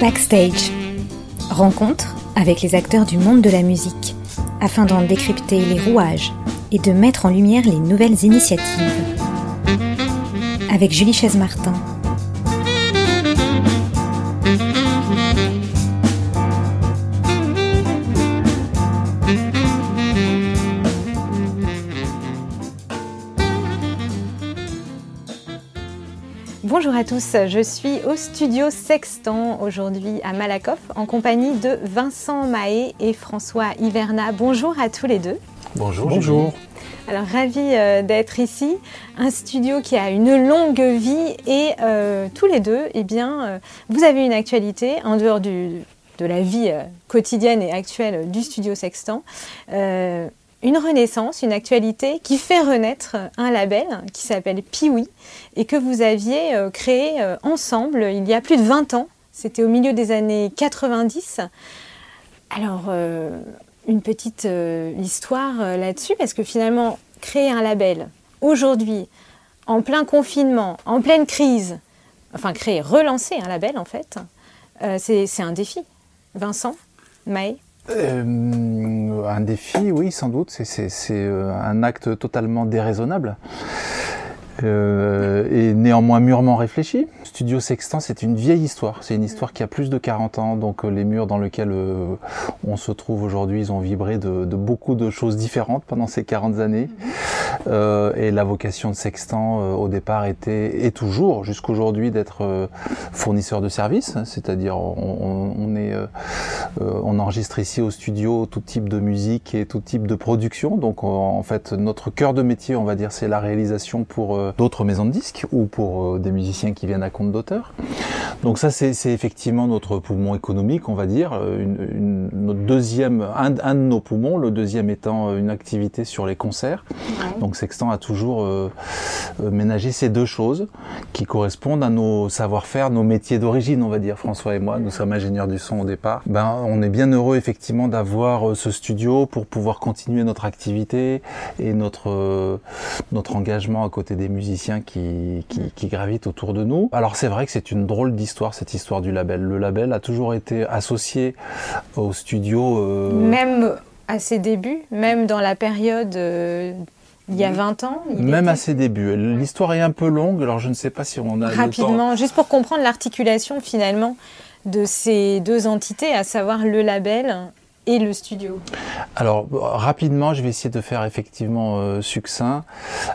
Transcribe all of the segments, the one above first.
Backstage. Rencontre avec les acteurs du monde de la musique afin d'en décrypter les rouages et de mettre en lumière les nouvelles initiatives. Avec Julie Chaise-Martin. À tous, je suis au studio Sextant aujourd'hui à Malakoff en compagnie de Vincent Mahé et François Hiverna. Bonjour à tous les deux. Bonjour. Bonjour. Alors ravi euh, d'être ici, un studio qui a une longue vie et euh, tous les deux, eh bien, euh, vous avez une actualité en dehors du, de la vie quotidienne et actuelle du studio Sextant une renaissance, une actualité qui fait renaître un label qui s'appelle Piwi et que vous aviez euh, créé euh, ensemble il y a plus de 20 ans. C'était au milieu des années 90. Alors, euh, une petite histoire là-dessus, parce que finalement, créer un label aujourd'hui, en plein confinement, en pleine crise, enfin créer, relancer un label en fait, c'est un défi. Vincent, Maë? Un défi, oui, sans doute. C'est euh, un acte totalement déraisonnable. Euh, et néanmoins mûrement réfléchi. Studio Sextant, c'est une vieille histoire. C'est une histoire qui a plus de 40 ans, donc euh, les murs dans lesquels euh, on se trouve aujourd'hui, ils ont vibré de, de, beaucoup de choses différentes pendant ces 40 années. Euh, et la vocation de Sextant, euh, au départ, était et toujours jusqu'aujourd'hui d'être fournisseur de services, c'est-à-dire on, on, est, on enregistre ici au studio tout type de musique et tout type de production. Donc en fait, notre cœur de métier, on va dire, c'est la réalisation pour d'autres maisons de disques ou pour euh, des musiciens qui viennent à compte d'auteur. Donc ça, c'est effectivement notre poumon économique, on va dire, euh, une, une, notre deuxième, un, un, de nos poumons, le deuxième étant euh, une activité sur les concerts. Ouais. Donc Sextant a toujours euh, ménagé ces deux choses qui correspondent à nos savoir-faire, nos métiers d'origine, on va dire. François et moi, nous sommes ingénieurs du son au départ. Ben, on est bien heureux effectivement d'avoir ce studio pour pouvoir continuer notre activité et notre notre engagement à côté des musiciens qui, qui, gravitent autour de nous. Alors c'est vrai que c'est une drôle d'histoire, cette histoire du label. Le label a toujours été associé au studio. Euh... Même à ses débuts, même dans la période euh, il y a 20 ans Même était... à ses débuts. L'histoire est un peu longue, alors je ne sais pas si on a. Rapidement, juste pour comprendre l'articulation finalement de ces deux entités, à savoir le label et le studio Alors rapidement, je vais essayer de faire effectivement euh, succinct.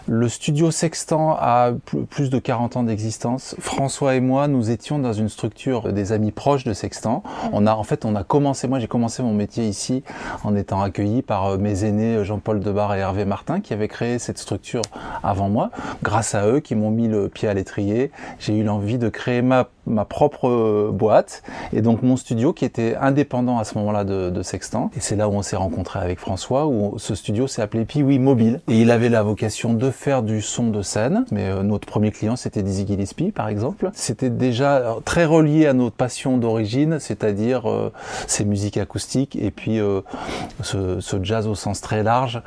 Le studio Sextant a plus de 40 ans d'existence. François et moi, nous étions dans une structure des amis proches de Sextant. Mmh. On a en fait, on a commencé. Moi, j'ai commencé mon métier ici en étant accueilli par euh, mes aînés Jean-Paul Debar et Hervé Martin, qui avaient créé cette structure avant moi. Grâce à eux, qui m'ont mis le pied à l'étrier, j'ai eu l'envie de créer ma ma propre euh, boîte et donc mon studio qui était indépendant à ce moment-là de, de Sextant. Et c'est là où on s'est rencontré avec François, où ce studio s'est appelé Piwi Mobile. Et il avait la vocation de faire du son de scène. Mais euh, notre premier client, c'était Dizzy Gillespie, par exemple. C'était déjà très relié à notre passion d'origine, c'est-à-dire euh, ces musiques acoustiques et puis euh, ce, ce, jazz au sens très large,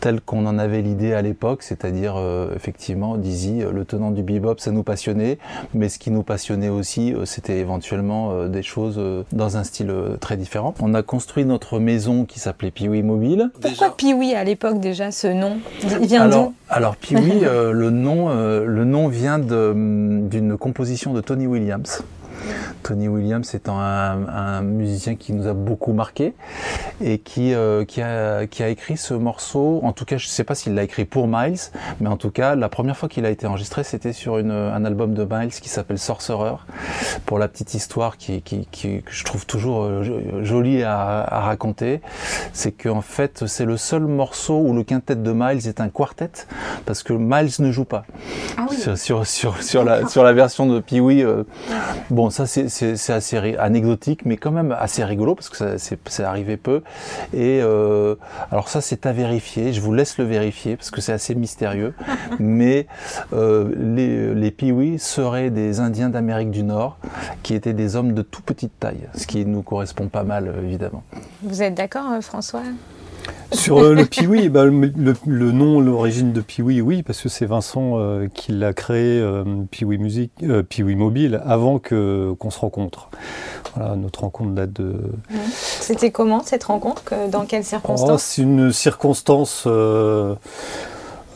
tel qu'on en avait l'idée à l'époque, c'est-à-dire effectivement Dizzy, le tenant du bebop, ça nous passionnait, mais ce qui nous passionnait aussi, c'était éventuellement des choses dans un style très différent. On a construit notre maison qui s'appelait Piwi Mobile. Pourquoi Piwi à l'époque déjà ce nom? Il vient d'où? Alors Piwi, euh, le nom, euh, le nom vient d'une composition de Tony Williams. Tony Williams étant un, un, musicien qui nous a beaucoup marqué et qui, euh, qui, a, qui a écrit ce morceau. En tout cas, je ne sais pas s'il l'a écrit pour Miles, mais en tout cas, la première fois qu'il a été enregistré, c'était sur une, un album de Miles qui s'appelle Sorcerer. Pour la petite histoire qui, qui, qui que je trouve toujours jolie à, à raconter, c'est qu'en fait, c'est le seul morceau où le quintet de Miles est un quartet parce que Miles ne joue pas. Ah oui. sur, sur, sur, sur, la, sur la version de Pee-wee. Euh, bon, ça, c'est c'est assez anecdotique, mais quand même assez rigolo parce que c'est arrivé peu. Et euh, alors ça, c'est à vérifier. Je vous laisse le vérifier parce que c'est assez mystérieux. mais euh, les, les Piwi seraient des Indiens d'Amérique du Nord, qui étaient des hommes de tout petite taille, ce qui nous correspond pas mal, évidemment. Vous êtes d'accord, François? Sur euh, le Piwi, bah, le, nom, l'origine de Piwi, oui, parce que c'est Vincent euh, qui l'a créé, euh, Piwi Musique, Piwi Mobile, avant que qu'on se rencontre. Voilà, notre rencontre date de. C'était comment cette rencontre Dans quelles circonstances? oh, C'est une circonstance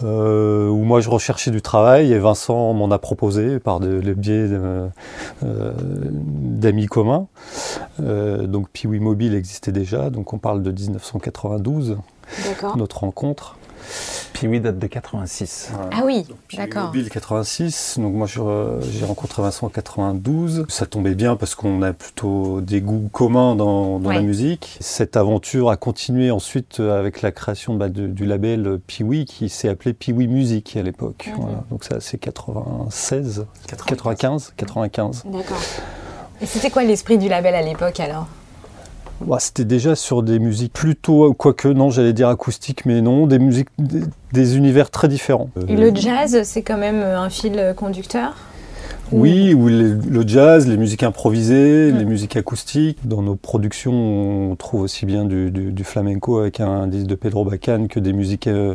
euh, où moi je recherchais du travail et Vincent m'en a proposé par le biais euh, d'amis communs. Euh, donc Piwi Mobile existait déjà, donc on parle de 1992, notre rencontre. Piwi date de 86. Ah oui, d'accord. Mobile 86. Donc moi j'ai rencontré Vincent en 92. Ça tombait bien parce qu'on a plutôt des goûts communs dans, la musique. Cette aventure a continué ensuite avec la création bah, du label Piwi qui s'est appelé Piwi Music à l'époque. Mhm. Donc ça c'est 96, 95, 95. D'accord. Et c'était quoi l'esprit du label à l'époque alors? Bah, c'était déjà sur des musiques plutôt, quoique non, j'allais dire acoustiques, mais non, des musiques, des, univers très différents. Et le jazz, c'est quand même un fil conducteur oui, ou le jazz, les musiques improvisées, les musiques acoustiques. Dans nos productions, on trouve aussi bien du, flamenco avec un disque de Pedro Bacan que des musiques euh,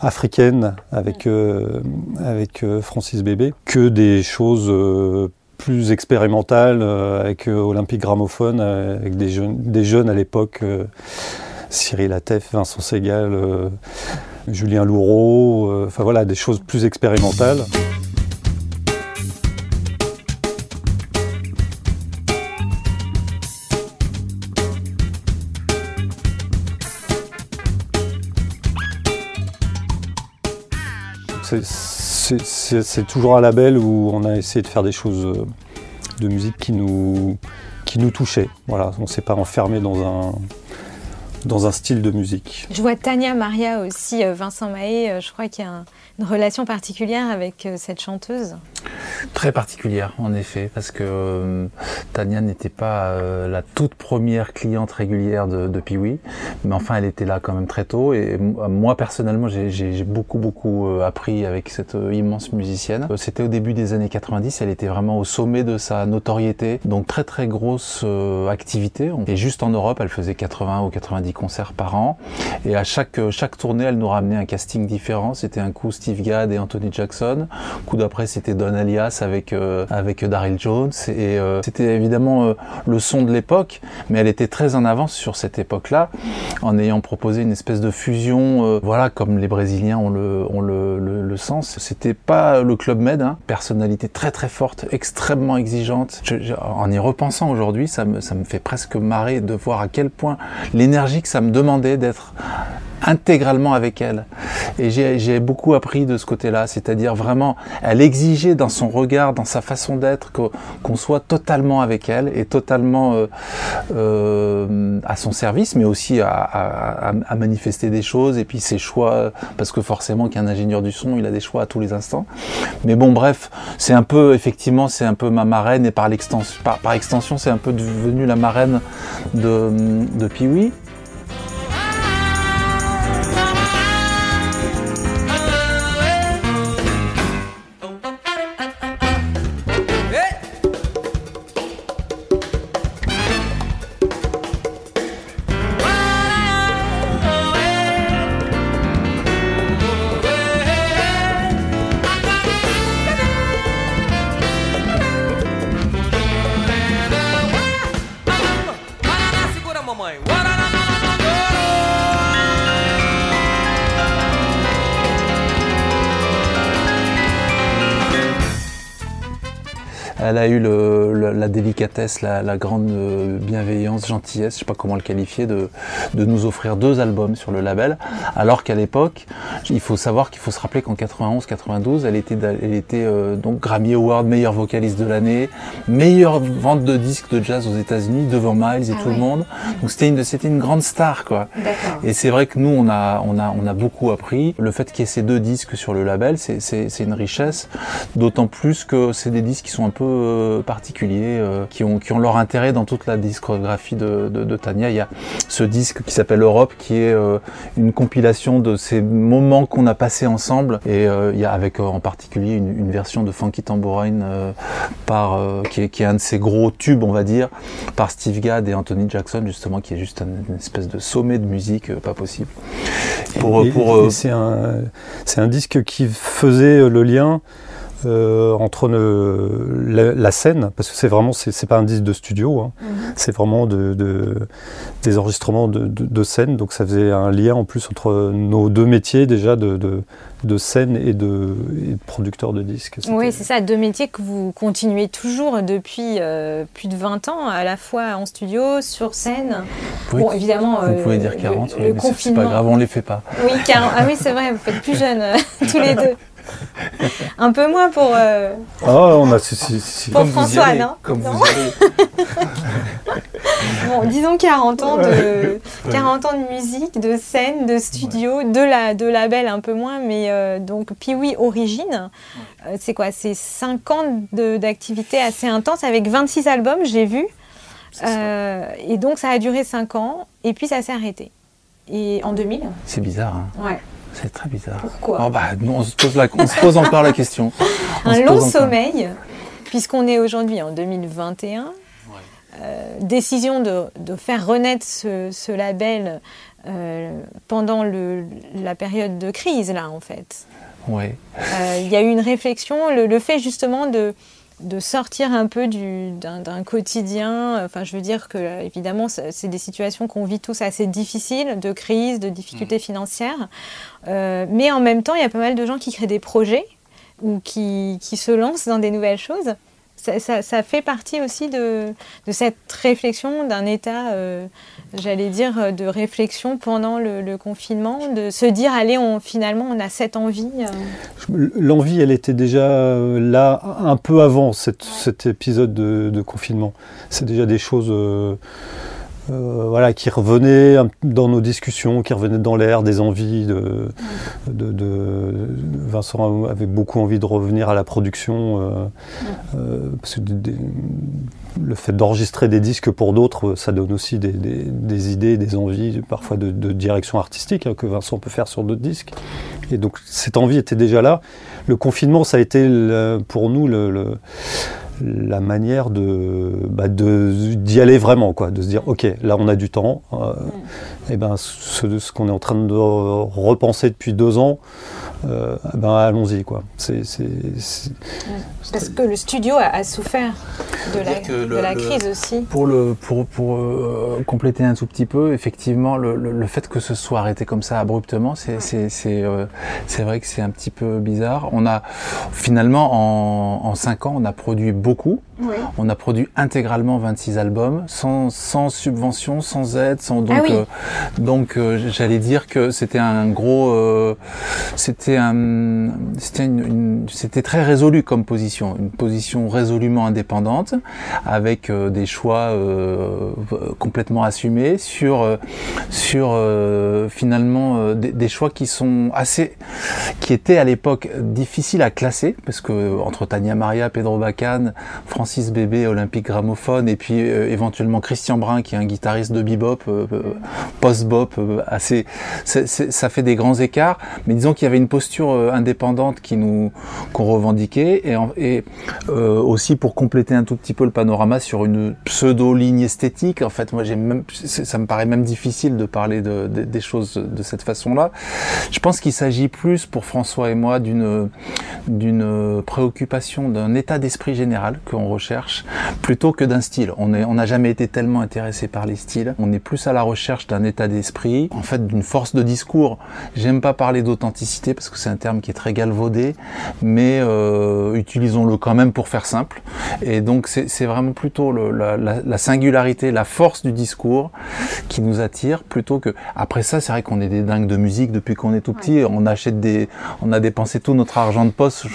africaines avec, euh, avec euh, Francis Bébé, que des choses plus expérimentale euh, avec euh, Olympique Gramophone, euh, avec des jeunes, des jeunes à l'époque, Cyril Atef, Vincent Segal, Julien Loureau, enfin voilà, des choses plus expérimentales. C'est toujours un label où on a essayé de faire des choses euh, de musique qui nous, qui touchaient. On ne s'est pas enfermé dans un, dans un style de musique. Je vois Tania Maria aussi, euh, Vincent Mahé, euh, je crois qu'il y a une relation particulière avec cette chanteuse. Très particulière, en effet, parce que euh, Tania n'était pas euh, la toute première cliente régulière de, de Piwi, mais enfin, elle était là quand même très tôt. Et moi, personnellement, j'ai beaucoup, beaucoup euh, appris avec cette immense musicienne. C'était au début des années 90, elle était vraiment au sommet de sa notoriété, donc très, très grosse activité. Et juste en Europe, elle faisait 80 ou 90 concerts par an. Et à chaque, chaque tournée, elle nous ramenait un casting différent. C'était un coup Steve Gadd et Anthony Jackson. coup d'après, c'était Don Alias avec euh, avec Daryl Jones et euh, c'était évidemment euh, le son de l'époque, mais elle était très en avance sur cette époque-là en ayant proposé une espèce de fusion, voilà comme les Brésiliens ont le ont le, le, sens. C'était pas le club Med, hein. personnalité très très forte, extrêmement exigeante. en y repensant aujourd'hui, ça me ça me fait presque marrer de voir à quel point l'énergie que ça me demandait d'être intégralement avec elle. Et j'ai beaucoup appris de ce côté-là, c'est-à-dire vraiment, elle exigeait dans son dans sa façon d'être, qu'on soit totalement avec elle et totalement euh, euh, à son service, mais aussi à, manifester des choses et puis ses choix, parce que forcément qu'un ingénieur du son, il a des choix à tous les instants. Mais bon, bref, c'est un peu, effectivement, c'est un peu ma marraine et par, l'extension, par, extension, c'est un peu devenu la marraine de, de Piwi. La, grande euh, bienveillance, gentillesse, je sais pas comment le qualifier, de, nous offrir deux albums sur le label, alors qu'à l'époque, il faut savoir qu'il faut se rappeler qu'en 91-92, elle était, elle était euh, donc Grammy Award, meilleure vocaliste de l'année, meilleure vente de disques de jazz aux États-Unis devant Miles et ah tout le monde. Donc c'était une, c'était une grande star, quoi. Et c'est vrai que nous, on a, on a, on a beaucoup appris. Le fait qu'il y ait ces deux disques sur le label, c'est, c'est une richesse, d'autant plus que c'est des disques qui sont un peu peu particuliers qui, ont, qui ont leur intérêt dans toute la discographie de, de, de Tania. Il y a ce disque qui s'appelle Europe qui est une compilation de ces moments qu'on a passés ensemble et il y a avec en particulier une, une version de Funky Tambourine par, qui, est, qui est un de ces gros tubes, on va dire, par Steve Gadd et Anthony Jackson justement qui est juste une espèce de sommet de musique pas possible. Pour, pour, c'est un, un disque qui faisait le lien euh, entre la, scène, parce que c'est vraiment, c'est pas un disque de studio, hein. mhm. c'est vraiment de, des enregistrements de, scène, donc ça faisait un lien en plus entre nos deux métiers déjà de, scène et de, producteur de disques. Oui, c'est ça, deux métiers que vous continuez toujours depuis euh, plus de 20 ans, à la fois en studio, sur scène. bon, évidemment. Vous pouvez dire 40, le, mais c'est pas grave, on les fait pas. Oui, 40, ah oui, c'est vrai, vous faites plus jeune tous les deux. Un peu moins pour. Euh, ah, on a. Pour François, non Comme vous bon, disons 40 ans, de, 40 ans de musique, de scène, de studio, de, la, de label un peu moins, mais euh, donc, puis oui, Origine, euh, c'est quoi? C'est 5 ans d'activité assez intense avec 26 albums, j'ai vu. et donc, ça a duré 5 ans, et puis ça s'est arrêté. Et en 2000 C'est bizarre. Hein. Ouais. C'est très bizarre. Pourquoi oh, bah, on, se pose on se pose encore la question. un long sommeil, puisqu'on est aujourd'hui en 2021. Euh, décision de, de, faire renaître ce, ce label euh, pendant le, la période de crise, là, en fait. Ouais. Euh, il y a eu une réflexion, le, le fait justement de, de sortir un peu d'un quotidien. Enfin, je veux dire que, évidemment, c'est des situations qu'on vit tous assez difficiles, de crise, de difficultés mmh. financières. Euh, mais en même temps, il y a pas mal de gens qui créent des projets ou qui, qui se lancent dans des nouvelles choses ça, fait partie aussi de, cette réflexion, d'un état, euh, j'allais dire, de réflexion pendant le, confinement, de se dire, allez, on, finalement, on a cette envie. Euh. L'envie, elle était déjà euh, là un peu avant cet épisode de, confinement. C'est déjà des choses... Euh, voilà, qui revenait dans nos discussions, qui revenait dans l'air, des envies. De, Vincent avait beaucoup envie de revenir à la production, euh, euh, parce que le fait d'enregistrer des disques pour d'autres, ça donne aussi des, idées, des envies, parfois de, direction artistique hein, que Vincent peut faire sur d'autres disques. Et donc cette envie était déjà là. Le confinement, ça a été pour nous la manière de bah, d'y aller vraiment quoi de se dire ok là on a du temps euh, et ben ce, ce qu'on est en train de repenser depuis deux ans euh, ben allons-y quoi. C'est, Parce que le studio a, souffert de la, de la crise aussi. Pour, le, pour, pour euh, compléter un tout petit peu, effectivement, le, le, fait que ce soit arrêté comme ça abruptement, c'est, c'est, c'est, euh, c'est vrai que c'est un petit peu bizarre. On a finalement en, en cinq ans, on a produit beaucoup. On a produit intégralement 26 albums, sans, sans subvention, sans aide, sans donc ah donc j'allais dire que c'était un gros c'était c'était c'était très résolu comme position, une position résolument indépendante, avec euh, des choix euh, complètement assumés sur euh, sur finalement des, choix qui sont assez, qui étaient à l'époque difficiles à classer parce que entre Tania Maria, Pedro Bacan, Francis Bébé, Olympique Gramophone et puis éventuellement Christian Brun qui est un guitariste de bebop, post-bop, assez, ça fait des grands écarts, mais disons qu'il y avait une posture euh, indépendante qui nous qu'on revendiquait et, euh, aussi pour compléter un tout petit peu le panorama sur une pseudo ligne esthétique. En fait, moi j'ai même ça me paraît même difficile de parler de, des choses de cette façon-là. Je pense qu'il s'agit plus pour François et moi d'une d'une préoccupation d'un état d'esprit général qu'on recherche plutôt que d'un style. On est on n'a jamais été tellement intéressé par les styles. On est plus à la recherche d'un état d'esprit, en fait d'une force de discours. J'aime pas parler d'authenticité parce que c'est un terme qui est très galvaudé, mais euh, utilisons-le quand même pour faire simple. Et donc c'est vraiment plutôt le, la, la, singularité, la force du discours qui nous attire, plutôt que après ça, c'est vrai qu'on est des dingues de musique depuis qu'on est tout petit. On achète des, on a dépensé tout notre argent de poste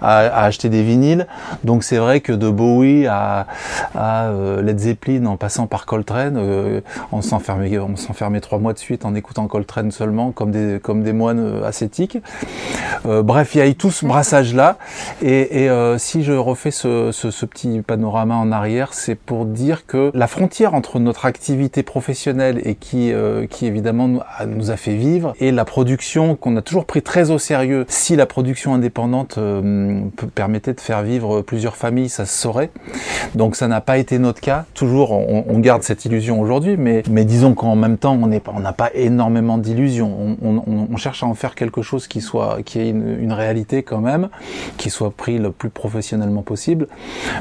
à, à, acheter des vinyles. Donc c'est vrai que de Bowie à, euh, Led Zeppelin en passant par Coltrane. Euh, on s'enfermait, on s'enfermait trois mois de suite en écoutant Coltrane seulement, comme des, comme des moines ascétiques. bref, il y a eu tout ce brassage-là. Et, si je refais ce, ce, petit panorama en arrière, c'est pour dire que la frontière entre notre activité professionnelle et qui, qui évidemment nous a, nous a fait vivre et la production qu'on a toujours pris très au sérieux. Si la production indépendante permettait de faire vivre plusieurs familles, ça saurait. Donc ça n'a pas été notre cas. Toujours, on, garde cette illusion aujourd'hui, mais, disons qu'en même temps, on n'a pas énormément d'illusions. On, cherche à en faire quelque chose qui soit, qui ait une, réalité quand même, qui soit pris le plus professionnellement possible.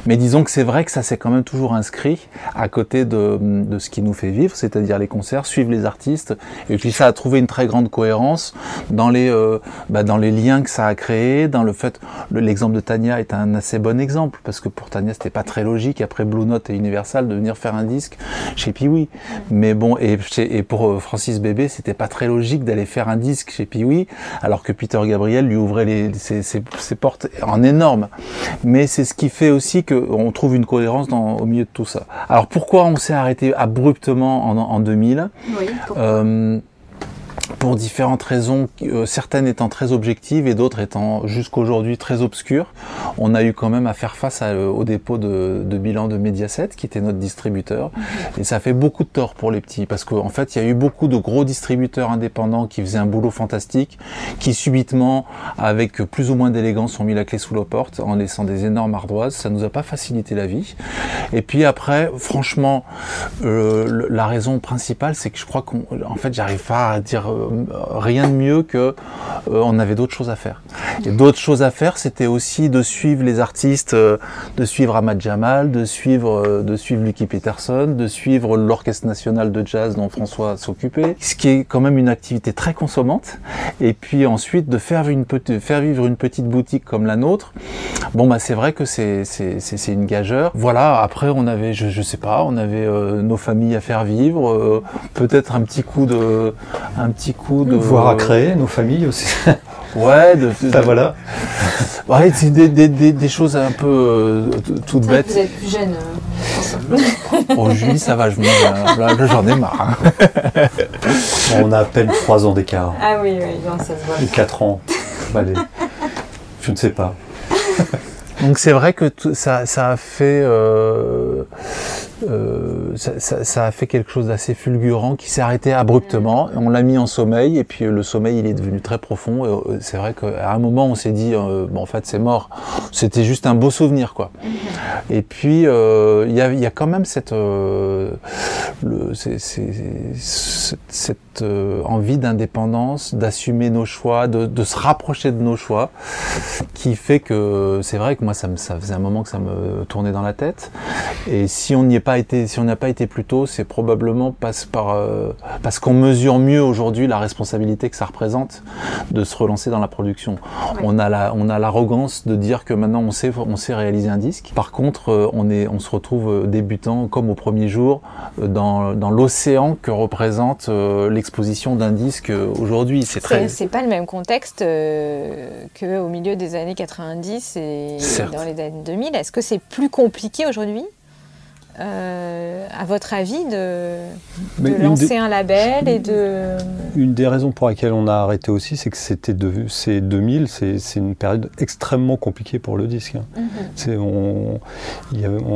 Mais disons que c'est vrai que ça s'est quand même toujours inscrit à côté de, de ce qui nous fait vivre, c'est-à-dire les concerts, suivre les artistes. Et puis ça a trouvé une très grande cohérence dans les, euh, bah, dans les liens que ça a créé, dans le fait, l'exemple de Tania est un assez bon exemple parce que pour Tania c'était pas très logique après Blue Note et Universal de venir faire un disque chez Piwi. Mais bon et, et pour euh, Francis Bébé c'était pas très logique d'aller faire un disque chez Piwi alors que Peter Gabriel lui ouvrait les, ses, ses, portes en énorme. Mais c'est ce qui fait aussi qu'on trouve une cohérence dans, au milieu de tout ça. Alors pourquoi on s'est arrêté abruptement en, en 2000 oui, pour différentes raisons, euh, certaines étant très objectives et d'autres étant jusqu'aujourd'hui très obscures. On a eu quand même à faire face euh, au dépôt de, bilan de Mediaset, qui était notre distributeur. Et ça fait beaucoup de tort pour les petits, parce qu'en fait, il y a eu beaucoup de gros distributeurs indépendants qui faisaient un boulot fantastique, qui subitement, avec plus ou moins d'élégance, ont mis la clé sous la porte en laissant des énormes ardoises. Ça nous a pas facilité la vie. Et puis après, franchement, euh, la raison principale, c'est que je crois qu'en fait, j'arrive pas à dire euh, rien de mieux que euh, on avait d'autres choses à faire. Et d'autres choses à faire, c'était aussi de suivre les artistes, euh, de suivre Ahmad Jamal, de suivre, de suivre Lucky Peterson, de suivre l'Orchestre national de jazz dont François s'occupait, ce qui est quand même une activité très consommante. Et puis ensuite de faire, une, faire vivre une petite boutique comme la nôtre, bon bah c'est vrai que c'est une gageure. Voilà. Après on avait, je, je sais pas, on avait nos familles à faire vivre, peut-être un petit coup de, petit coup de voir à créer nos familles aussi. Ouais, de, voilà. Ouais, c'est des, des, des, choses un peu euh, toutes bêtes. Vous êtes plus jeune. Euh, oh, Julie, ça va, je là, j'en ai marre. Hein. On a à peine 3 ans d'écart. Ah oui, oui, non, ça se voit. Ou 4 ans. Allez. Je ne sais pas. Donc c'est vrai que ça, ça a fait euh, euh, ça, a fait quelque chose d'assez fulgurant qui s'est arrêté abruptement. On l'a mis en sommeil et puis le sommeil il est devenu très profond. Euh, c'est vrai qu'à un moment on s'est dit bon en fait c'est mort. C'était juste un beau souvenir quoi. Et puis il y a, quand même cette envie d'indépendance, d'assumer nos choix, de, se rapprocher de nos choix, qui fait que c'est vrai que moi ça, ça faisait un moment que ça me tournait dans la tête. Et si on n'y est pas été, si on n'a pas été plus tôt, c'est probablement parce, par, euh, parce qu'on mesure mieux aujourd'hui la responsabilité que ça représente de se relancer dans la production. On a la, on a l'arrogance de dire que maintenant on sait, on sait réaliser un disque. Par contre, euh, on est, on se retrouve euh, débutant comme au premier jour dans, dans l'océan que représente l'exposition d'un disque aujourd'hui. C'est très. C'est pas le même contexte que au milieu des années 90 et dans les années 2000. Est-ce que c'est plus compliqué aujourd'hui? Euh, à votre avis, de, lancer un label et de... Une des raisons pour lesquelles on a arrêté aussi, c'est que c'était de, c'est 2000, c'est, une période extrêmement compliquée pour le disque. Hein. Mhm. C'est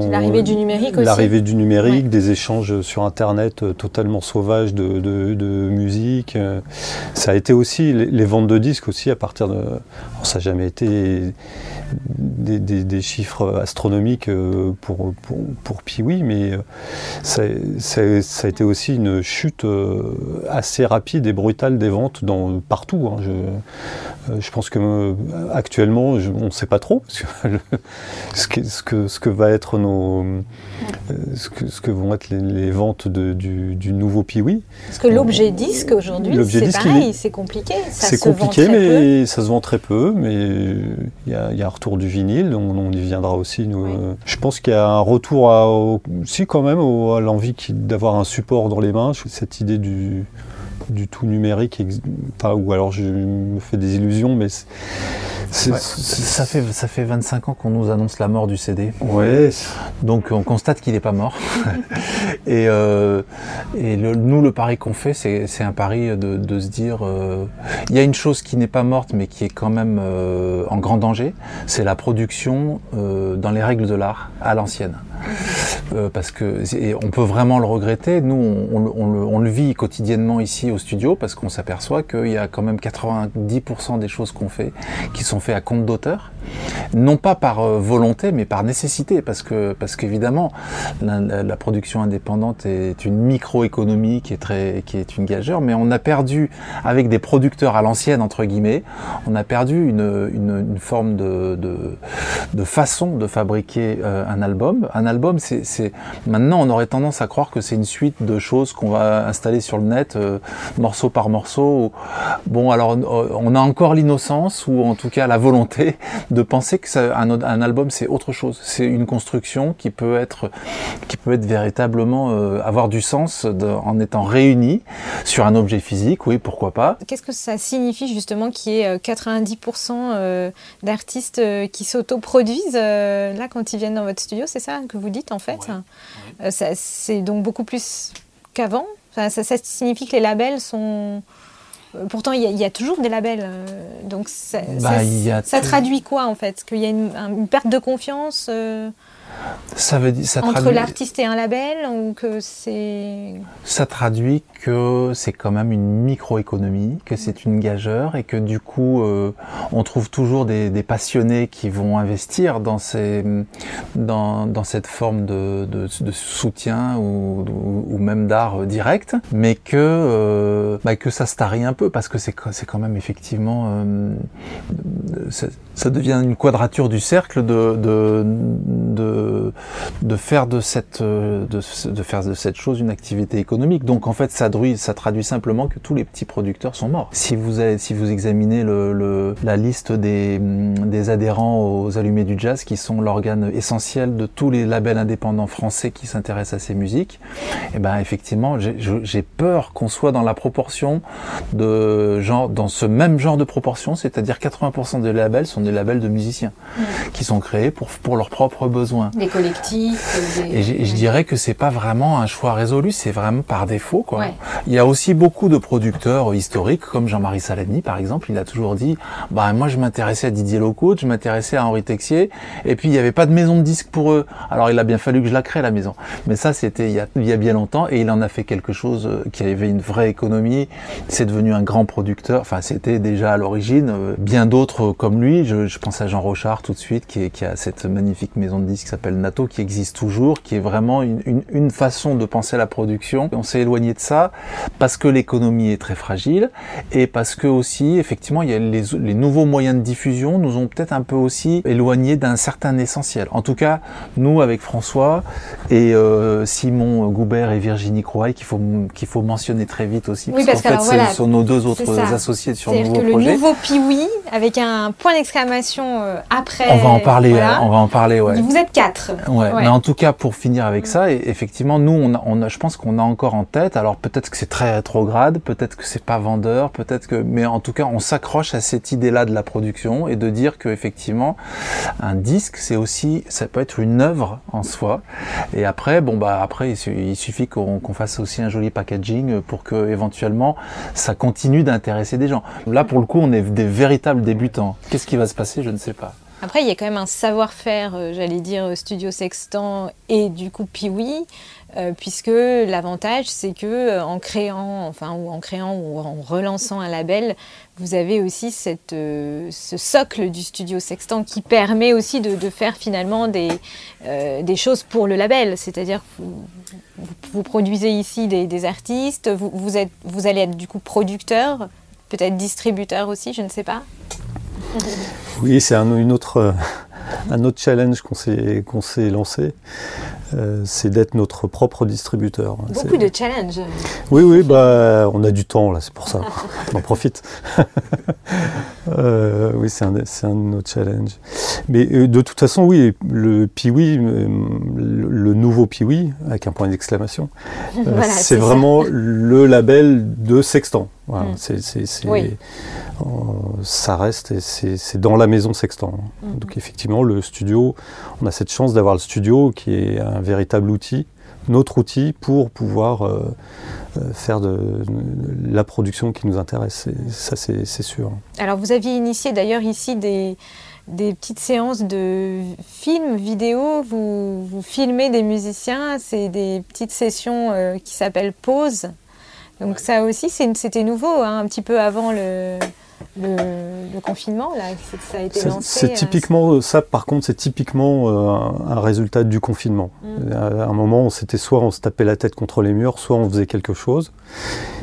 l'arrivée du numérique aussi. L'arrivée du numérique, des échanges sur Internet euh, totalement sauvages de, de, musique. Euh. Ça a été aussi les, ventes de disques aussi à partir de... ça n'a jamais été des, chiffres astronomiques pour, pour, pour Piwi, mais euh, ça, a été aussi une chute euh, assez rapide et brutale des ventes partout. Hein. Je, pense que actuellement, on ne sait pas trop ce, que, ce, que, ce que va être nos, ce que, ce que vont être les, ventes de, du, du, nouveau Piwi. Parce que l'objet disque aujourd'hui, c'est pareil, c'est compliqué. C'est compliqué, mais ça se vend très peu, mais il y a, y a retour du vinyle, on, y viendra aussi. Nous, euh, je pense qu'il y a un retour à, si quand même à l'envie d'avoir un support dans les mains, cette idée du, du tout numérique, ou alors je me fais des illusions, mais Ça, fait, ça fait 25 ans qu'on nous annonce la mort du CD. Ouais. Donc on constate qu'il n'est pas mort. et euh, et nous, le pari qu'on fait, c'est un pari de, se dire, euh, il y a une chose qui n'est pas morte, mais qui est quand même euh, en grand danger, c'est la production dans les règles de l'art à l'ancienne. Euh, parce que on peut vraiment le regretter. Nous, on, le, vit quotidiennement ici au studio parce qu'on s'aperçoit qu'il y a quand même 90% des choses qu'on fait qui sont faites à compte d'auteur, non pas par euh, volonté, mais par nécessité, parce que parce qu'évidemment, la, production indépendante est une microéconomie qui est très qui est une gageure, mais on a perdu avec des producteurs à l'ancienne entre guillemets, on a perdu une, une, forme de, de, façon de fabriquer euh, un album. Un album, c'est maintenant on aurait tendance à croire que c'est une suite de choses qu'on va installer sur le net, euh, morceau par morceau. Bon, alors on a encore l'innocence ou en tout cas la volonté de penser que ça, un, album c'est autre chose. C'est une construction qui peut être qui peut être véritablement euh, avoir du sens en étant réunie sur un objet physique. Oui, pourquoi pas. Qu'est-ce que ça signifie justement qu'il y ait 90% d'artistes qui s'autoproduisent là quand ils viennent dans votre studio C'est ça que vous dites en fait euh, c'est donc beaucoup plus qu'avant. ça, signifie que les labels sont. Euh, pourtant, il y, a toujours des labels. Euh, donc, ça, bah, traduit quoi en fait? Qu'il y a une, perte de confiance ça veut dire, ça entre l'artiste et un label ou que c'est. Ça traduit que c'est quand même une microéconomie, que c'est une gageure et que du coup euh, on trouve toujours des, des, passionnés qui vont investir dans, ces, dans, dans cette forme de, de, de soutien ou, ou, même d'art direct, mais que, euh, bah, que ça se tarie un peu parce que c'est quand même effectivement euh, ça devient une quadrature du cercle de, de, de, de faire de cette, de, de, faire de cette chose une activité économique. Donc en fait, ça, ça traduit simplement que tous les petits producteurs sont morts. Si vous, avez, si vous examinez le, le, la liste des, des adhérents aux Allumés du Jazz, qui sont l'organe essentiel de tous les labels indépendants français qui s'intéressent à ces musiques, et eh ben effectivement, j'ai peur qu'on soit dans la proportion de genre, dans ce même genre de proportion, c'est-à-dire 80% des labels sont des labels de musiciens qui sont créés pour, pour leurs propres besoins. Des collectifs. Et, je dirais que c'est pas vraiment un choix résolu, c'est vraiment par défaut. Quoi. Il y a aussi beaucoup de producteurs historiques, comme Jean-Marie Salani par exemple, il a toujours dit bah, moi je m'intéressais à Didier Locout, je m'intéressais à Henri Texier, et puis il n'y avait pas de maison de disques pour eux. Alors il a bien fallu que je la crée la maison. Mais ça c'était il, y a, il y a bien longtemps, et il en a fait quelque chose euh, qui avait une vraie économie. C'est devenu un grand producteur, enfin c'était déjà à l'origine, euh, bien d'autres comme lui, je, je pense à Jean Rochard tout de suite, qui, qui a cette magnifique maison de disques s'appelle Nato, qui existe toujours, qui est vraiment une, une, une façon de penser la production. On s'est éloigné de ça parce que l'économie est très fragile et parce que aussi, effectivement, il y a les, les nouveaux moyens de diffusion nous ont peut-être un peu aussi éloigné d'un certain essentiel. En tout cas, nous, avec François et euh, Simon Goubert et Virginie Croix, qu'il faut, qu'il faut mentionner très vite aussi, parce, qu'en fait, ce sont nos deux autres associés sur le nouveau que Le nouveau Piwi, avec un point d'exclamation euh, après. On va en parler, on va en parler, ouais. Vous êtes quatre. Ouais, mais en tout cas, pour finir avec ça, et effectivement, nous, on a, on a, je pense qu'on a encore en tête, alors peut-être que c'est très rétrograde, peut-être que c'est pas vendeur, peut-être que, mais en tout cas, on s'accroche à cette idée-là de la production et de dire que effectivement, un disque, c'est aussi, ça peut être une œuvre en soi. Et après, bon bah après, il suffit qu'on fasse aussi un joli packaging pour que éventuellement ça continue d'intéresser des gens. Là, pour le coup, on est des véritables débutants. Qu'est-ce qui va se passer Je ne sais pas. Après, il y a quand même un savoir-faire, euh, j'allais dire, Studio Sextant et du coup Piwi, euh, puisque l'avantage, c'est que euh, en créant, enfin, ou en créant ou en relançant un label, vous avez aussi cette, ce socle du Studio Sextant qui permet aussi de, faire finalement des, des choses pour le label. C'est-à-dire que vous, vous, produisez ici des, des artistes, vous, vous, êtes, vous allez être du coup producteur, peut-être distributeur aussi, je ne sais pas. Oui, c'est un, une autre, un autre challenge qu'on s'est, lancé. Euh, c'est d'être notre propre distributeur. Beaucoup de challenges. Oui, oui, bah, on a du temps là, c'est pour ça. on en profite. euh, oui, c'est un, un autre challenge. Mais euh, de toute façon, oui, le Piwi, euh, le, le, nouveau Piwi, avec un point d'exclamation, voilà, c'est, vraiment ça. le label de Sextant. Voilà, mm. c'est, oui. ça reste et c'est dans la maison Sextant. Mhm. Donc effectivement, le studio, on a cette chance d'avoir le studio qui est un véritable outil, notre outil pour pouvoir euh, euh, faire de, la production qui nous intéresse. Ça, c'est sûr. Alors vous aviez initié d'ailleurs ici des, des petites séances de films, vidéos, vous, vous filmez des musiciens, c'est des petites sessions euh, qui s'appellent pause. Donc ça aussi, c'était nouveau, hein, un petit peu avant le, le, le confinement, là, que ça a été lancé. C'est euh, typiquement, ça par contre, c'est typiquement euh, un, résultat du confinement. Mm. À un moment, c'était soit on se tapait la tête contre les murs, soit on faisait quelque chose.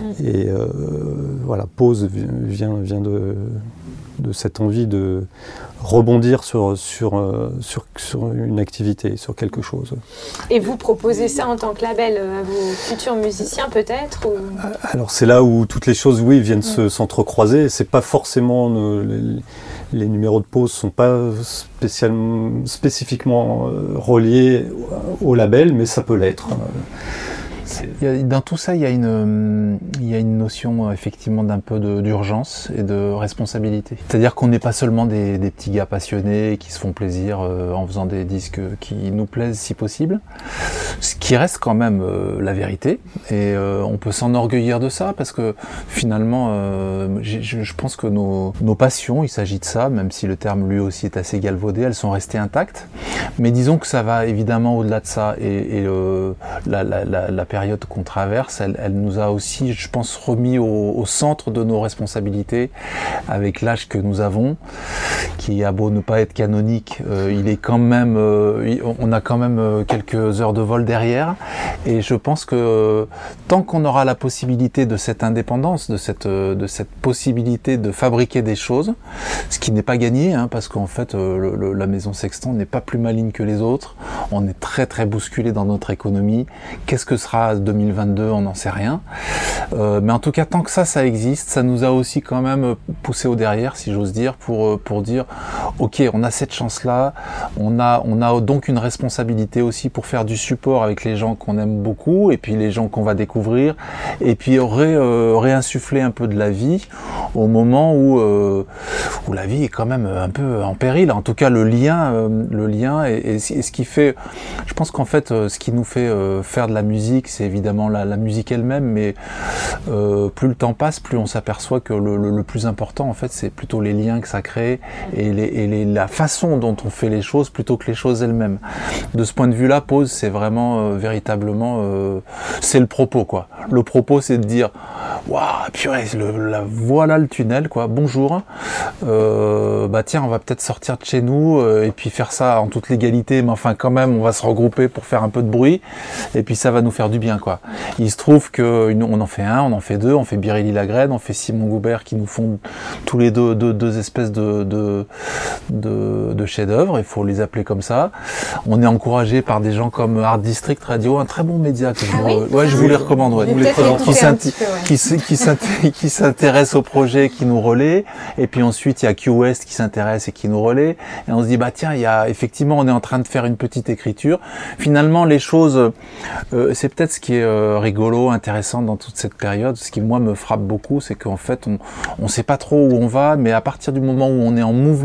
Mm. Et euh, voilà, pause vi- vient, vient de, de cette envie de rebondir sur, sur, euh, sur, sur une activité, sur quelque chose. Et vous proposez ça en tant que label euh, à vos futurs musiciens peut-être ou... Alors c'est là où toutes les choses, oui, viennent Mm. se- s'entrecroiser. C'est pas forcément euh, les, les numéros de pause sont pas spécialement, spécifiquement euh, reliés au, label, mais ça peut l'être. Euh, a- dans tout ça, il y a une, il y a une notion euh, effectivement d'un peu d'urgence et de responsabilité. C'est-à-dire qu'on n'est pas seulement des, petits gars passionnés qui se font plaisir euh, en faisant des disques qui nous plaisent si possible, ce qui reste quand même euh, la vérité. Et on peut s'enorgueillir de ça parce que finalement, je, pense que nos, nos passions, il s'agit de ça, même si le terme lui aussi est assez galvaudé, elles sont restées intactes. Mais disons que ça va évidemment au-delà de ça et, la période qu'on traverse, elle, nous a aussi, je pense, remis au centre de nos responsabilités avec l'âge que nous avons, qui a beau ne pas être canonique, euh, il est quand même, euh, on a quand même euh, quelques heures de vol derrière, et je pense que euh, tant qu'on aura la possibilité de cette indépendance, de cette, euh, de cette possibilité de fabriquer des choses, ce qui n'est pas gagné, hein, parce qu'en fait, le- le- la maison Sextant n'est pas plus maligne que les autres. On est très très bousculé dans notre économie. Qu'est-ce que sera 2022 On n'en sait rien. Euh, mais en tout cas, tant que ça, ça existe, ça nous a aussi quand même poussé au derrière, si j'ose dire, pour pour dire, ok, on a cette chance-là, on a on a donc une responsabilité aussi pour faire du support avec les gens qu'on aime beaucoup et puis les gens qu'on va découvrir et puis ré, euh, réinsuffler un peu de la vie au moment où euh, où la vie est quand même un peu en péril. En tout cas, le lien, euh, le lien, et, ce qui fait, je pense qu'en fait, ce qui nous fait faire de la musique, c'est évidemment la, musique elle-même, mais plus le temps passe, plus on s'aperçoit que le, plus important, en fait, c'est plutôt les liens que ça crée et la façon dont on fait les choses plutôt que les choses elles-mêmes. De ce point de vue-là, pause, c'est vraiment euh, véritablement, euh, c'est le propos, quoi. Le propos, c'est de dire, waouh, purée, le, voilà le tunnel, quoi. Bonjour. Euh, bah tiens, on va peut-être sortir de chez nous et puis faire ça en toute légalité, mais enfin quand même, on va se regrouper pour faire un peu de bruit et puis ça va nous faire du bien, quoi. Il se trouve que on en fait un, on en fait deux, on fait Biréli Lagrène, on fait Simon Goubert qui nous font tous les deux deux, espèces de, de, de chefs-d'œuvre, il faut les appeler comme ça. On est encouragé par des gens comme Art District Radio, un très bon média que je, Ah vous, oui ouais, je vous les recommande. ouais. Vous les Qui s'intéresse au projet, qui nous relaie, et puis ensuite il y a Q West qui s'intéresse et qui nous relaie, et on se dit bah tiens il y a effectivement on est en train de faire une petite écriture. Finalement les choses, euh, c'est peut-être ce qui est euh, rigolo, intéressant dans toute cette période. Ce qui moi me frappe beaucoup, c'est qu'en fait on on sait pas trop où on va, mais à partir du moment où on est en mouvement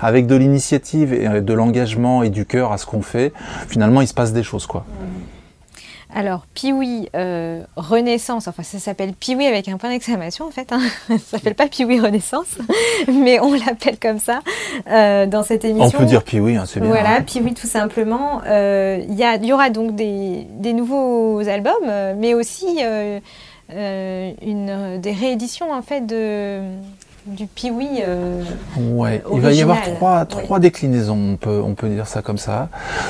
avec de l'initiative et de l'engagement et du cœur à ce qu'on fait, finalement il se passe des choses quoi. Alors, Piwi euh, Renaissance, enfin ça s'appelle Piwi avec un point d'exclamation en fait, hein. ça s'appelle pas Piwi Renaissance, mais on l'appelle comme ça euh, dans cette émission. On peut dire oui, hein, c'est bien. Voilà, hein. Piwi tout simplement. Euh, Il y, aura donc des, des nouveaux albums, euh, mais aussi une, des rééditions en fait de, du Piwi. euh, Ouais, euh, il va y avoir trois, trois déclinaisons, on peut, on peut dire ça comme ça.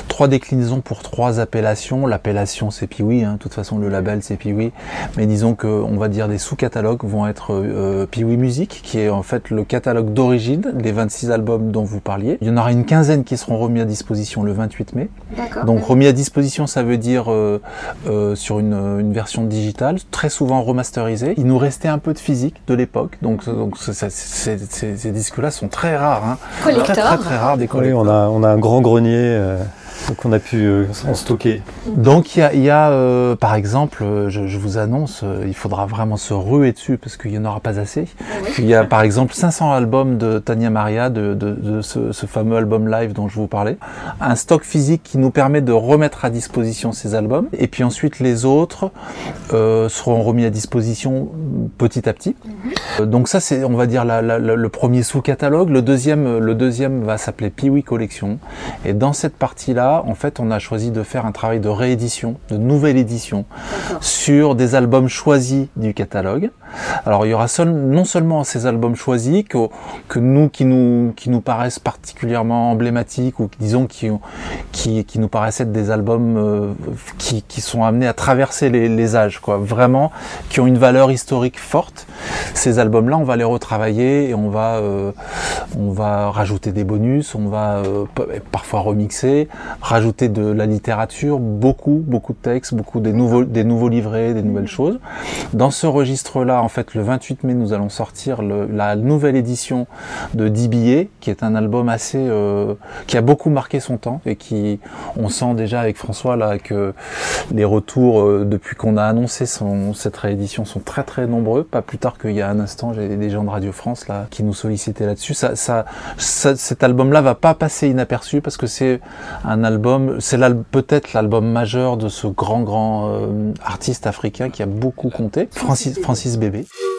Trois déclinaisons pour trois appellations. L'appellation c'est Piwi, hein. de toute façon le label c'est Piwi. Mais disons que on va dire des sous-catalogues vont être euh, Piwi Music, qui est en fait le catalogue d'origine des 26 albums dont vous parliez. Il y en aura une quinzaine qui seront remis à disposition le 28 mai. Donc remis à disposition, ça veut dire euh, euh, sur une, une version digitale, très souvent remasterisée. Il nous restait un peu de physique de l'époque, donc, donc c'est- c'est- c'est- c'est- ces disques-là sont très rares, hein. très Collector. très très rares des Oui, collecteurs. on a, on a un grand grenier euh, Donc on a pu euh, en stocker. Donc il y a, y a, euh, par exemple, euh, je, je vous annonce, euh, il faudra vraiment se ruer dessus parce qu'il n'y en aura pas assez. Il y a par exemple 500 albums de Tania Maria, de, de, de ce, ce fameux album live dont je vous parlais. Un stock physique qui nous permet de remettre à disposition ces albums. Et puis ensuite les autres euh, seront remis à disposition petit à petit. Euh, Donc ça c'est, on va dire, la- la- la- le premier sous-catalogue. Le deuxième, le deuxième va s'appeler Piwi Collection. Et dans cette partie-là, en fait, on a choisi de faire un travail de réédition, de nouvelle édition, sur des albums choisis du catalogue. Alors il y aura seul, non seulement ces albums choisis que, que nous qui nous qui nous paraissent particulièrement emblématiques ou qui, disons qui, ont- qui qui nous paraissent être des albums euh, qui, qui sont amenés à traverser les, les âges quoi, vraiment qui ont une valeur historique forte. Ces albums-là, on va les retravailler et on va euh, on va rajouter des bonus, on va euh, parfois remixer, rajouter de la littérature, beaucoup beaucoup de textes, beaucoup des nouveaux des nouveaux livrets, des nouvelles choses. Dans ce registre-là, en fait, le 28 mai, nous allons sortir le- la nouvelle édition de 10 billets, qui est un album assez, euh, qui a beaucoup marqué son temps et qui, on sent déjà avec François là que les retours euh, depuis qu'on a annoncé son, cette réédition sont très très nombreux. Pas plus tard qu'il y a un instant, j'ai des gens de Radio France là qui nous sollicitaient là-dessus. Ça, ça, ça- cet album-là va pas passer inaperçu parce que c'est un album, c'est peut-être l'album majeur de ce grand grand euh, artiste africain qui a beaucoup compté, Francis, Francis Bébé. Bombate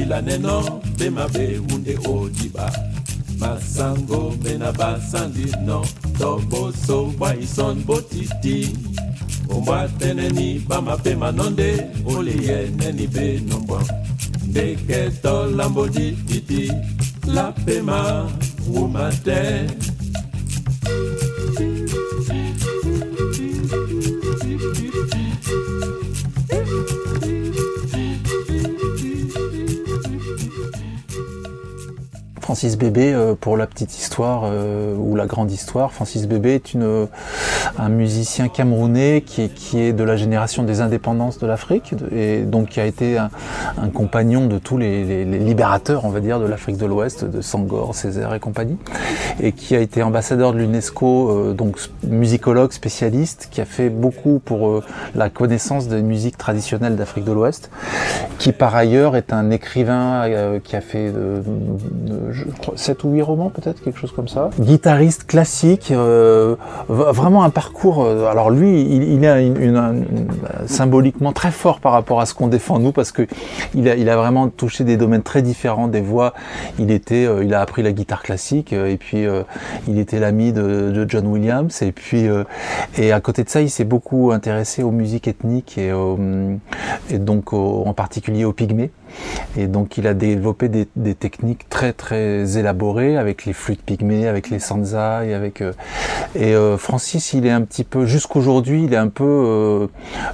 bamasila neno be mabe hunde odiba masango be na basandi no toboso bwa ison botiti. Bombate neni bamape manonde oleye neni be nombwa. Ndeke tolambo dititi lapema wumate Francis Bébé, euh, pour la petite histoire euh, ou la grande histoire, Francis Bébé est une, un musicien camerounais qui est, qui est de la génération des indépendances de l'Afrique et donc qui a été un, compagnon de tous les, libérateurs, on va dire, de l'Afrique de l'Ouest, de Sangor, Césaire et compagnie, et qui a été ambassadeur de l'UNESCO, euh, donc musicologue spécialiste, qui a fait beaucoup pour euh, la connaissance des musiques traditionnelles d'Afrique de l'Ouest, qui par ailleurs est un écrivain euh, qui a fait je crois, 7 ou 8 romans peut-être, quelque chose comme ça. Guitariste classique, vraiment un parcours. Euh, alors lui, il, il a une, une- un- une- symboliquement très fort par rapport à ce qu'on défend nous, parce que il a, vraiment touché des domaines très différents, des voix. Il était, euh, il a appris la guitare classique, euh, et puis il était l'ami de, John Williams, et puis et à côté de ça, il s'est beaucoup intéressé aux musiques ethniques et, donc en particulier aux pygmées. Et donc il a développé des, techniques très très élaborées avec les flûtes pygmées, avec les sansa et avec euh, et euh, Francis il est un petit peu jusqu'aujourd'hui il est un peu euh,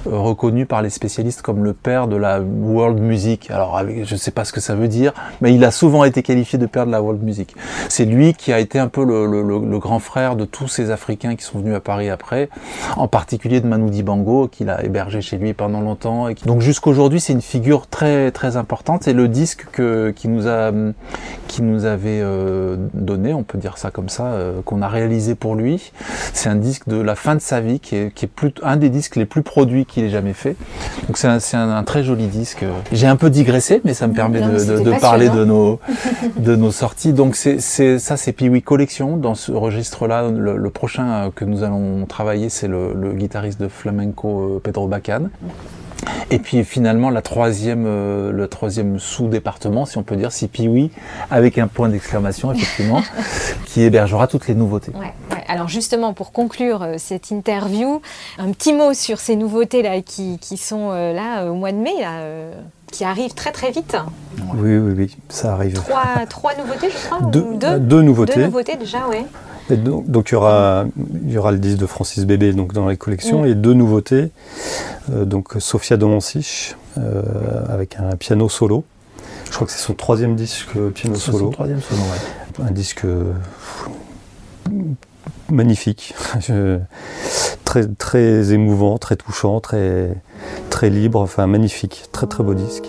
reconnu par les spécialistes comme le père de la world music. Alors je sais pas ce que ça veut dire, mais il a souvent été qualifié de père de la world music. C'est lui qui a été un peu le, grand frère de tous ces Africains qui sont venus à Paris après, en particulier de Manu Dibango qu'il a hébergé chez lui pendant longtemps. Et qui- donc jusqu'aujourd'hui c'est une figure très très importante et le disque que, qui nous a qui nous avait euh, donné, on peut dire ça comme ça, euh, qu'on a réalisé pour lui, c'est un disque de la fin de sa vie qui est, qui est plus, un des disques les plus produits qu'il ait jamais fait. Donc c'est un, c'est un, un très joli disque. J'ai un peu digressé, mais ça me permet Non, de, parler de nos de nos sorties. Donc c'est c'est ça c'est Piwi Collection dans ce registre-là. Le, le prochain euh, que nous allons travailler, c'est le, le guitariste de flamenco Pedro Bacan. Et puis finalement la troisième, euh, le troisième sous-département, si on peut dire, c'est Piwi avec un point d'exclamation effectivement, qui hébergera toutes les nouveautés. Ouais, ouais. Alors justement, pour conclure euh, cette interview, un petit mot sur ces nouveautés là qui, qui sont euh, là au mois de mai, là, euh, qui arrivent très très vite. Oui, oui, oui, ça arrive. Trois, trois nouveautés, je crois. Deux, ou deux, deux, nouveautés. Deux nouveautés déjà, oui. Et donc, donc il, y aura, il y aura le disque de Francis Bébé donc, dans les collections Mm. et deux nouveautés. Euh, donc Sofia Domansich euh, avec un piano solo. Je crois que c'est son troisième disque euh, piano solo. son troisième solo, ouais. Un disque magnifique, très, très émouvant, très touchant, très, très libre, enfin magnifique, très très beau disque.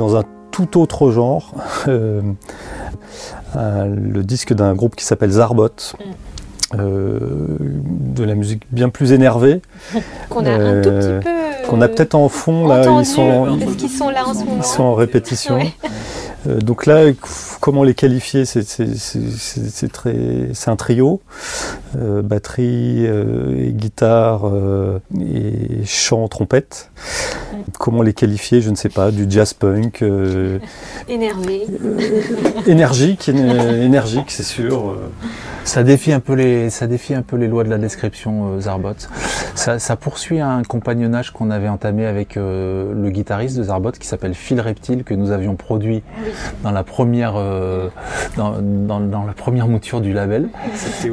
Dans un tout autre genre, euh, le disque d'un groupe qui s'appelle Zarbot, euh, de la musique bien plus énervée, Qu'on a un tout Euh, petit peu. qu'on a peut-être en fond là, entendu, ils sont, parce qu'ils sont là en ce moment. ils sont en répétition. Ouais. Euh, donc là, comment les qualifier C'est un trio, euh, batterie, euh, et guitare euh, et chant, trompette. Comment les qualifier Je ne sais pas. Du jazz punk, euh, Énervé. énergique, éne- énergique, c'est sûr. Euh. Ça défie un peu les, ça défie un peu les lois de la description, euh, Zarbot. Ça, ça poursuit un compagnonnage qu'on avait entamé avec euh, le guitariste de Zarbot qui s'appelle Phil Reptile que nous avions produit dans la première, euh, dans, dans- dans la première mouture du label.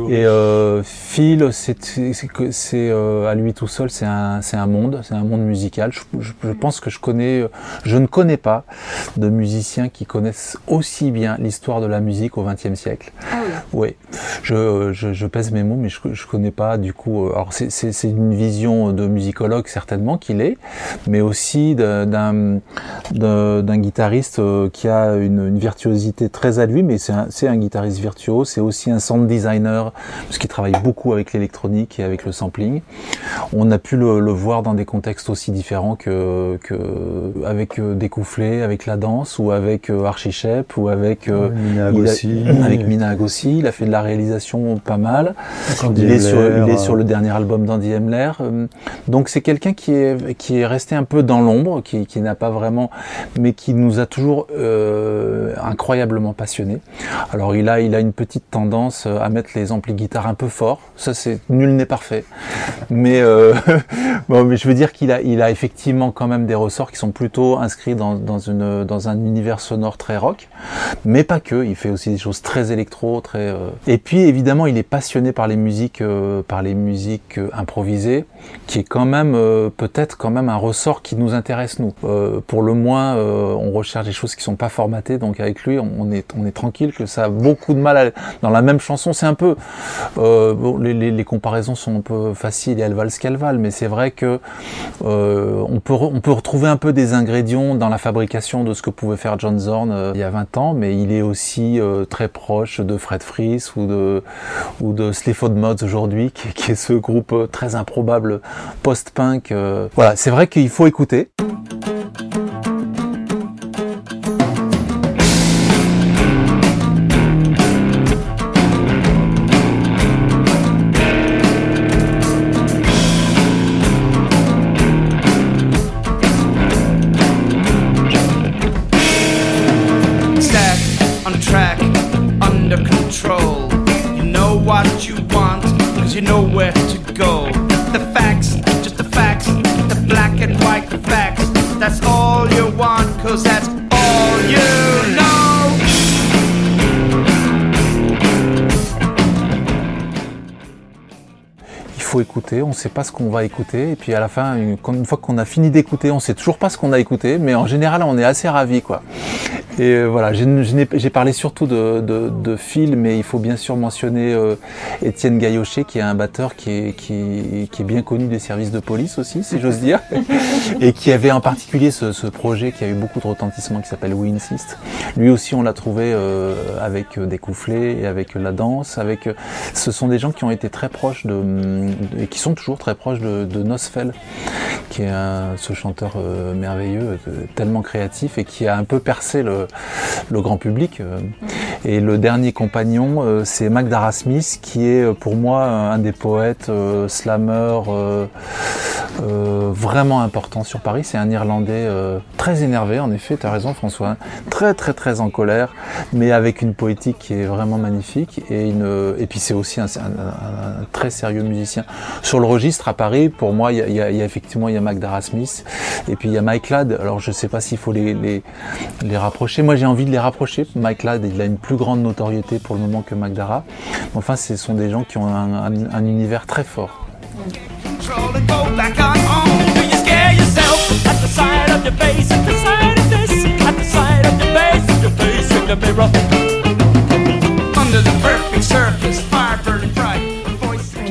Et euh, Phil, c'est c'est que- c'est, euh, à lui tout seul, c'est un, c'est un monde, c'est un monde musical. Je, je- je pense que je connais, je ne connais pas de musiciens qui connaissent aussi bien l'histoire de la musique au XXe siècle. Ah oui. Oui, je, je, je pèse mes mots, mais je, je connais pas du coup. euh, Alors c'est- une vision de musicologue certainement qu'il est, mais aussi d'un guitariste euh, qui a une, une virtuosité très à lui, mais c'est un, guitariste virtuose, c'est aussi un sound designer parce qu'il travaille beaucoup avec l'électronique et avec le sampling. On a pu le, le voir dans des contextes aussi différents que, que avec euh, des coufflets, avec la danse ou avec Archie Shepp ou avec Mina a- Agossi. avec Mina Agossi, il a fait de la réalisation pas mal. Andy Il est, sur, Emler, il est euh, sur le dernier album d'Andy Emler. Euh, Donc c'est quelqu'un qui est, qui est resté un peu dans l'ombre, qui, qui n'a pas vraiment, mais qui nous a toujours euh, incroyablement passionnés. Alors il a, il a une petite tendance à mettre les amplis guitare un peu fort. Ça c'est nul n'est parfait. Mais, euh, bon, mais je veux dire qu'il a, il a effectivement quand même des ressorts qui sont plutôt inscrits dans, dans, une, dans un univers sonore très rock, mais pas que. Il fait aussi des choses très électro, très. euh, Et puis évidemment, il est passionné par les musiques, euh, par les musiques euh, improvisées, qui est quand même euh, peut-être quand même un ressort qui nous intéresse nous. Pour le moins, on recherche des choses qui sont pas formatées, donc avec lui, on, est, on est tranquille que ça a beaucoup de mal dans la même chanson. C'est un peu, les, comparaisons sont un peu faciles et elles valent ce qu'elles valent, mais c'est vrai que on peut on peut retrouver un peu des ingrédients dans la fabrication de ce que pouvait faire John Zorn il y a 20 ans, mais il est aussi très proche de Fred Fries ou de ou de Sleaford Mods aujourd'hui, qui, qui est ce groupe euh, très improbable post-punk. euh. Voilà, c'est vrai qu'il faut écouter. Écouter, on ne sait pas ce qu'on va écouter, et puis à la fin, une, une fois qu'on a fini d'écouter, on ne sait toujours pas ce qu'on a écouté, mais en général, on est assez ravi, quoi. Et euh, voilà, j'ai parlé surtout de, de, de Phil, mais il faut bien sûr mentionner euh, Étienne Gaillochet, qui est un batteur qui est, qui, qui est bien connu des services de police aussi, si j'ose dire, et qui avait en particulier ce, ce, projet qui a eu beaucoup de retentissement, qui s'appelle We Insist. Lui aussi, on l'a trouvé euh, avec des coufflets et avec la danse. Avec, ce sont des gens qui ont été très proches de, et qui sont toujours très proches de, de Nosfell, qui est un, ce chanteur merveilleux, tellement créatif et qui a un peu percé le, le grand public. Euh. Et le dernier compagnon, euh, c'est Magdara Smith, qui est euh, pour moi un des poètes slammer vraiment important sur Paris. C'est un Irlandais très énervé, en effet, tu as raison François, très très très en colère, mais avec une poétique qui est vraiment magnifique. Et, une, et puis c'est aussi un, très sérieux musicien. Sur le registre à Paris, pour moi, il y a, effectivement il y a Magdara Smith, et puis il y a Mike Ladd. Alors je sais pas s'il faut les, les rapprocher. Moi, j'ai envie de les rapprocher. Mike Ladd, il a une plus grande notoriété pour le moment que Magdara. Enfin, ce sont des gens qui ont un, un, univers très fort.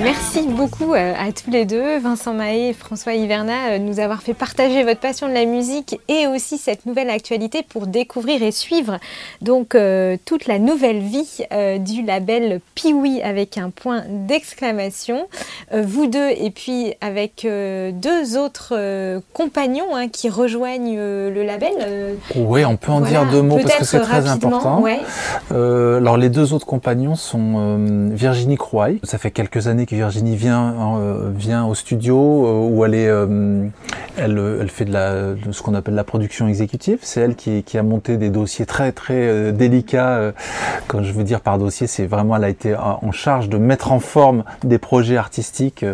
Merci beaucoup euh, à tous les deux, Vincent Mahé et François Hiverna, euh, de nous avoir fait partager votre passion de la musique et aussi cette nouvelle actualité pour découvrir et suivre donc euh, toute la nouvelle vie du label Piwi avec un point d'exclamation. vous deux et puis avec deux autres compagnons hein, qui rejoignent le label. oui, on peut en dire deux mots parce que c'est très important. alors les deux autres compagnons sont Virginie Croix. Ça fait quelques années que Virginie vient, euh, vient au studio euh, où elle est, euh, elle, elle, fait de, la, ce qu'on appelle la production exécutive. C'est elle qui, qui, a monté des dossiers très très délicats. quand je veux dire par dossier, c'est vraiment elle a été en charge de mettre en forme des projets artistiques.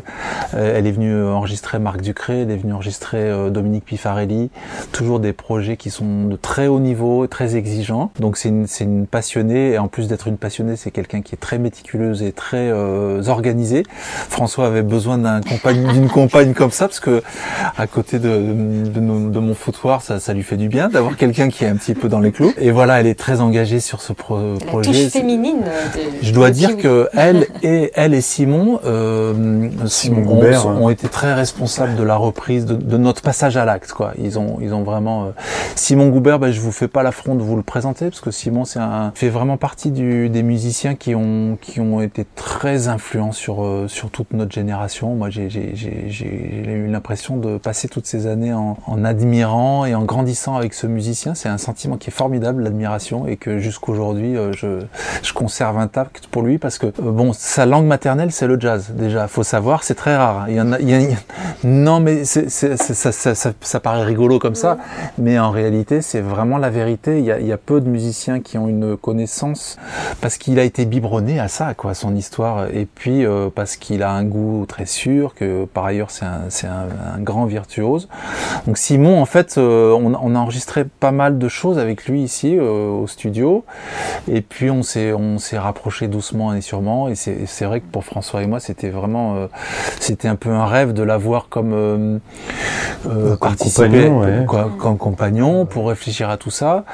elle est venue enregistrer Marc Ducré, elle est venue enregistrer Dominique Pifarelli. Toujours des projets qui sont de très haut niveau, très exigeants. Donc c'est une, une passionnée et en plus d'être une passionnée, c'est quelqu'un qui est très méticuleuse et très euh, François avait besoin d'une compagne comme ça parce que à côté de, de, mon foutoir, ça, ça, lui fait du bien d'avoir quelqu'un qui est un petit peu dans les clous. Et voilà, elle est très engagée sur ce projet. La touche féminine. Je dois dire que elle et elle et Simon, euh, Simon ont, ont, été très responsables de la reprise, de, de notre passage à l'acte. Quoi, ils ont, ils ont vraiment. Euh... Simon Goubert, ben, je vous fais pas l'affront de vous le présenter parce que Simon, c'est un fait vraiment partie du, des musiciens qui ont, qui ont été très influents sur, euh, sur toute notre génération. Moi, j'ai eu l'impression de passer toutes ces années en, admirant et en grandissant avec ce musicien. C'est un sentiment qui est formidable, l'admiration, et que jusqu'aujourd'hui, euh, je, je, conserve intact pour lui parce que, euh, bon, sa langue maternelle, c'est le jazz. Déjà, faut savoir, c'est très rare. Non, mais ça, paraît rigolo comme ça, mais en réalité, c'est vraiment la vérité. Il y, a, peu de musiciens qui ont une connaissance parce qu'il a été biberonné à ça, quoi, son histoire, et puis euh, qu'il a un goût très sûr, que par ailleurs c'est un, un, un, grand virtuose. Donc Simon, en fait, euh, on, on, a enregistré pas mal de choses avec lui ici euh, au studio, et puis on s'est on s'est rapproché doucement et sûrement. Et c'est vrai que pour François et moi, c'était vraiment euh, c'était un peu un rêve de l'avoir comme compagnon, ouais. comme compagnon pour réfléchir à tout ça.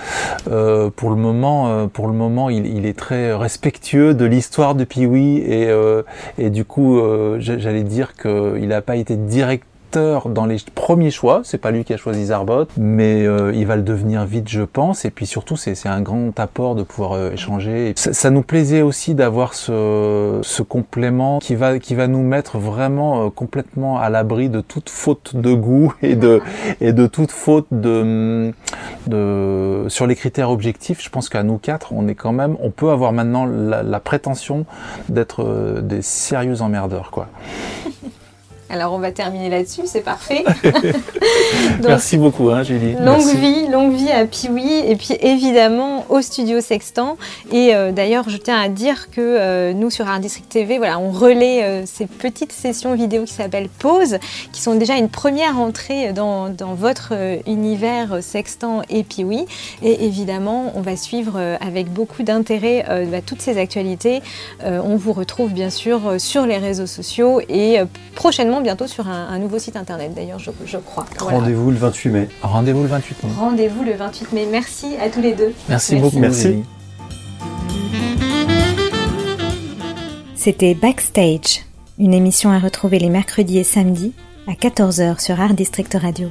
pour le moment, pour le moment, il, il, est très respectueux de l'histoire de Piwi et, et du coup, j'allais dire qu'il n'a pas été direct dans les premiers choix. C'est pas lui qui a choisi Zarbot, mais euh, il va le devenir vite, je pense. Et puis surtout, c'est un grand apport de pouvoir euh, échanger. Ça, nous plaisait aussi d'avoir ce, complément qui va, qui va nous mettre vraiment euh, complètement à l'abri de toute faute de goût et de, et de toute faute de, de, sur les critères objectifs. Je pense qu'à nous quatre, on est quand même, on peut avoir maintenant la, la prétention d'être des sérieux emmerdeurs, quoi. Alors on va terminer là-dessus, c'est parfait. Donc, Merci beaucoup, hein, Julie. Longue vie, longue vie à Piwi. Et puis évidemment, au studio Sextant. Et d'ailleurs, je tiens à dire que nous, sur Art District TV, voilà, on relaie ces petites sessions vidéo qui s'appellent Pause, qui sont déjà une première entrée dans, dans votre univers Sextant et Piwi. Et évidemment, on va suivre avec beaucoup d'intérêt bah, toutes ces actualités. on vous retrouve bien sûr sur les réseaux sociaux et prochainement bientôt sur un, nouveau site internet d'ailleurs, je, crois. Rendez-vous le 28 mai. Rendez-vous le 28 mai. Rendez-vous le 28 mai. Merci à tous les deux. Merci, beaucoup. Merci. C'était Backstage, une émission à retrouver les mercredis et samedis à 14h sur Art District Radio.